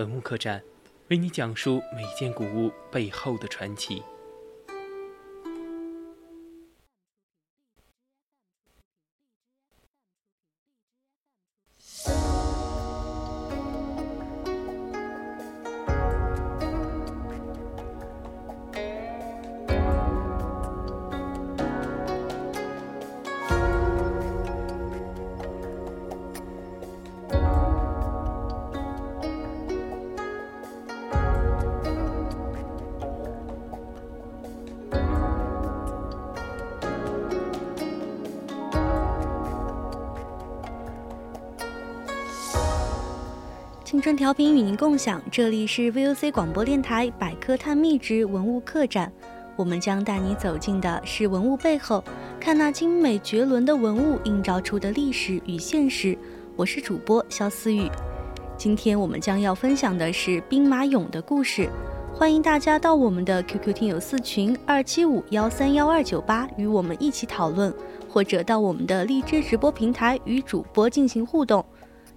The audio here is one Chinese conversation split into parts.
文物客栈，为你讲述每件古物背后的传奇。青春调频与您共享，这里是 VOC 广播电台百科探秘之文物客栈。我们将带你走进的是文物背后，看那精美绝伦的文物映照出的历史与现实。我是主播肖思雨，今天我们将要分享的是兵马俑的故事。欢迎大家到我们的 QQ 听友四群二七五幺三幺二九八与我们一起讨论，或者到我们的荔枝直播平台与主播进行互动。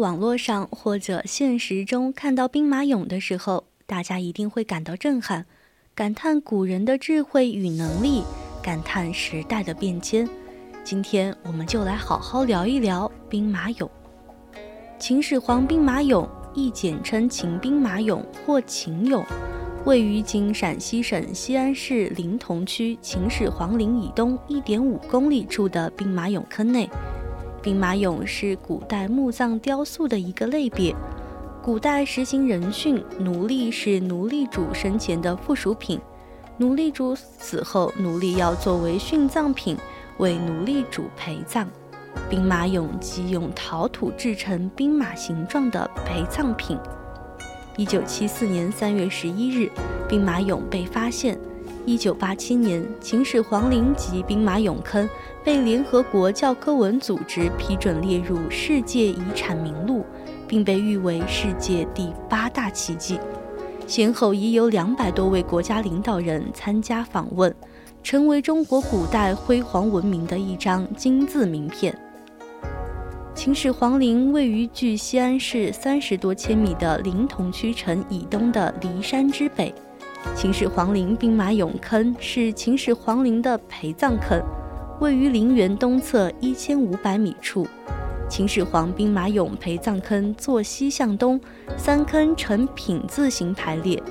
网络上或者现实中看到兵马俑的时候，大家一定会感到震撼，感叹古人的智慧与能力，感叹时代的变迁。今天我们就来好好聊一聊兵马俑。秦始皇兵马俑，亦简称秦兵马俑或秦俑，位于今陕西省西安市临潼区秦始皇陵以东一点五公里处的兵马俑坑内。兵马俑是古代墓葬雕塑的一个类别。古代实行人殉，奴隶是奴隶主生前的附属品，奴隶主死后，奴隶要作为殉葬品为奴隶主陪葬。兵马俑即用陶土制成兵马形状的陪葬品。一九七四年三月十一日，兵马俑被发现。一九八七年，秦始皇陵及兵马俑坑被联合国教科文组织批准列入世界遗产名录，并被誉为世界第八大奇迹。先后已有两百多位国家领导人参加访问，成为中国古代辉煌文明的一张金字名片。秦始皇陵位于距西安市三十多千米的临潼区城以东的骊山之北。秦始皇陵兵马俑坑是秦始皇陵的陪葬坑，位于陵园东侧一千五百米处。秦始皇兵马俑陪葬坑坐西向东，三坑呈品字形排列。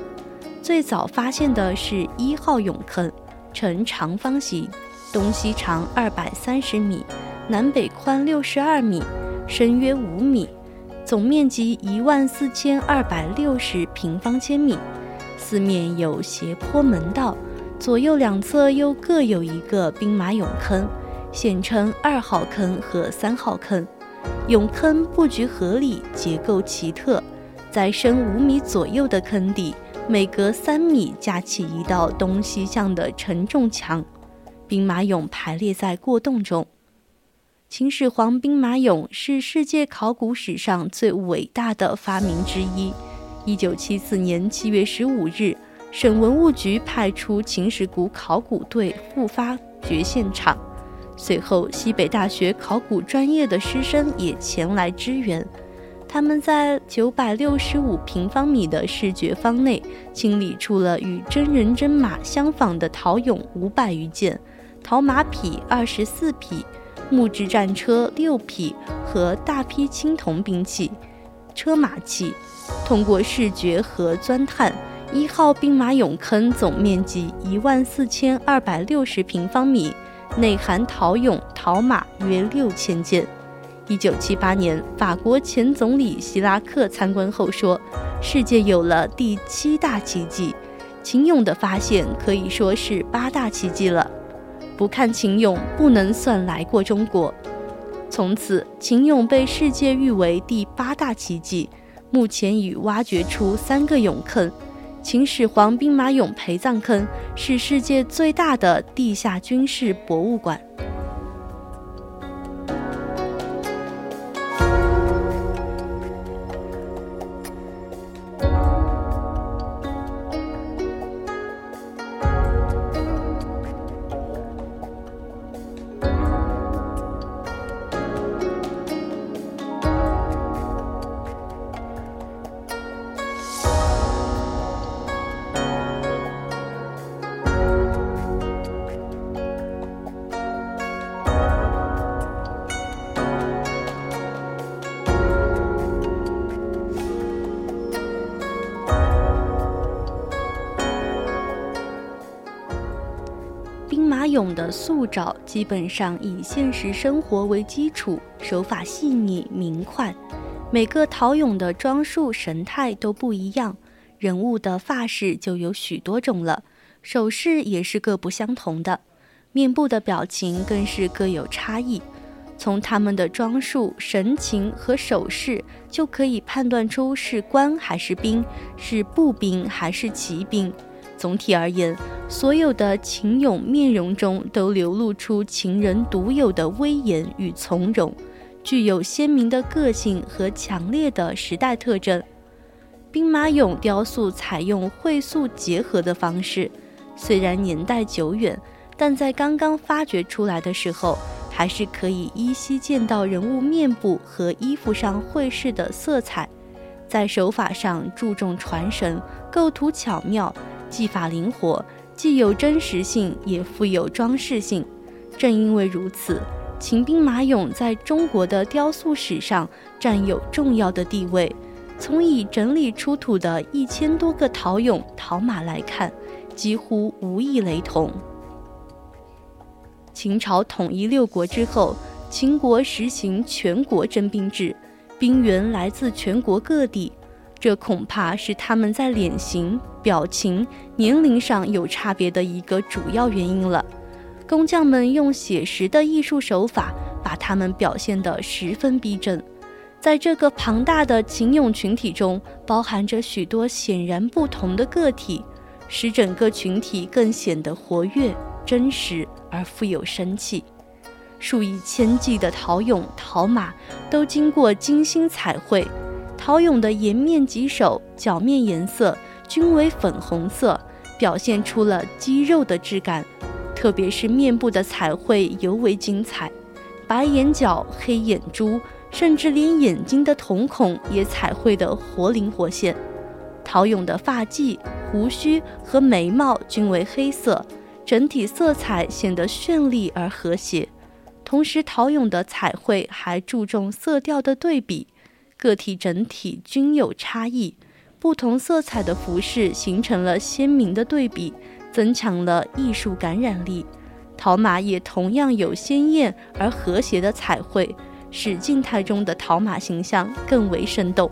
最早发现的是一号俑坑，呈长方形，东西长二百三十米，南北宽六十二米，深约五米，总面积一万四千二百六十平方千米。四面有斜坡门道，左右两侧又各有一个兵马俑坑，现称二号坑和三号坑。俑坑布局合理，结构奇特，在深五米左右的坑底，每隔三米架起一道东西向的承重墙，兵马俑排列在过洞中。秦始皇兵马俑是世界考古史上最伟大的发明之一。一九七四年七月十五日，省文物局派出秦始谷考古队赴发掘现场，随后西北大学考古专业的师生也前来支援。他们在九百六十五平方米的视觉方内清理出了与真人真马相仿的陶俑五百余件，陶马匹二十四匹，木质战车六匹和大批青铜兵器、车马器。通过视觉和钻探，一号兵马俑坑总面积一万四千二百六十平方米，内含陶俑、陶马约六千件。一九七八年，法国前总理希拉克参观后说：“世界有了第七大奇迹，秦俑的发现可以说是八大奇迹了。不看秦俑，不能算来过中国。”从此，秦俑被世界誉为第八大奇迹。目前已挖掘出三个俑坑：秦始皇兵马俑陪葬坑是世界最大的地下军事博物馆。俑的塑造基本上以现实生活为基础，手法细腻明快。每个陶俑的装束神态都不一样，人物的发饰就有许多种了，手势也是各不相同的，面部的表情更是各有差异。从他们的装束、神情和手势，就可以判断出是官还是兵，是步兵还是骑兵。总体而言，所有的秦俑面容中都流露出秦人独有的威严与从容，具有鲜明的个性和强烈的时代特征。兵马俑雕塑采用绘塑结合的方式，虽然年代久远，但在刚刚发掘出来的时候，还是可以依稀见到人物面部和衣服上绘饰的色彩。在手法上注重传神，构图巧妙。技法灵活，既有真实性，也富有装饰性。正因为如此，秦兵马俑在中国的雕塑史上占有重要的地位。从已整理出土的一千多个陶俑、陶马来看，几乎无一雷同。秦朝统一六国之后，秦国实行全国征兵制，兵员来自全国各地。这恐怕是他们在脸型、表情、年龄上有差别的一个主要原因了。工匠们用写实的艺术手法，把他们表现得十分逼真。在这个庞大的秦俑群体中，包含着许多显然不同的个体，使整个群体更显得活跃、真实而富有生气。数以千计的陶俑、陶马都经过精心彩绘。陶俑的颜面及手、脚面颜色均为粉红色，表现出了肌肉的质感。特别是面部的彩绘尤为精彩，白眼角、黑眼珠，甚至连眼睛的瞳孔也彩绘得活灵活现。陶俑的发髻、胡须和眉毛均为黑色，整体色彩显得绚丽而和谐。同时，陶俑的彩绘还注重色调的对比。个体整体均有差异，不同色彩的服饰形成了鲜明的对比，增强了艺术感染力。陶马也同样有鲜艳而和谐的彩绘，使静态中的陶马形象更为生动。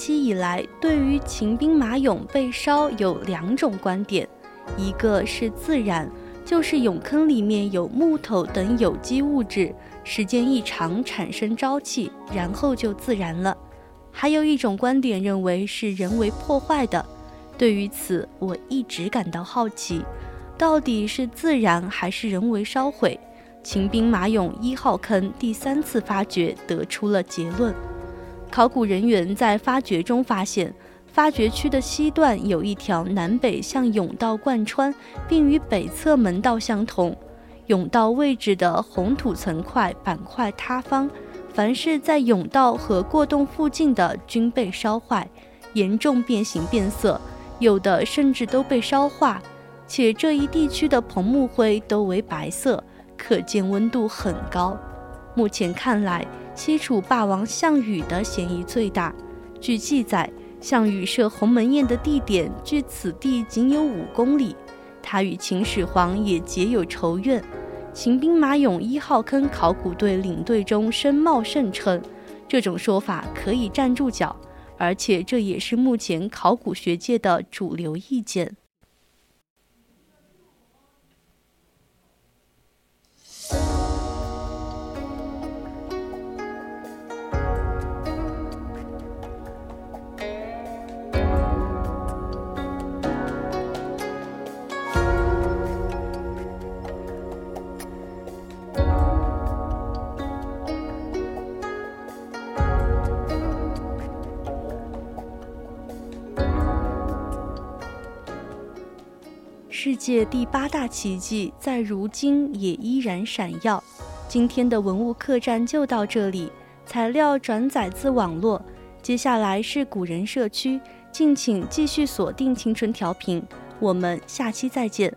期以来对于秦兵马俑被烧有两种观点，一个是自然，就是俑坑里面有木头等有机物质，时间一长产生沼气，然后就自燃了；还有一种观点认为是人为破坏的。对于此，我一直感到好奇，到底是自燃还是人为烧毁？秦兵马俑一号坑第三次发掘得出了结论。考古人员在发掘中发现，发掘区的西段有一条南北向甬道贯穿，并与北侧门道相同。甬道位置的红土层块板块塌方，凡是在甬道和过洞附近的均被烧坏，严重变形变色，有的甚至都被烧化。且这一地区的棚木灰都为白色，可见温度很高。目前看来。西楚霸王项羽的嫌疑最大。据记载，项羽设鸿门宴的地点距此地仅有五公里，他与秦始皇也结有仇怨。秦兵马俑一号坑考古队领队中申茂盛称，这种说法可以站住脚，而且这也是目前考古学界的主流意见。世界第八大奇迹在如今也依然闪耀。今天的文物客栈就到这里，材料转载自网络。接下来是古人社区，敬请继续锁定青春调频，我们下期再见。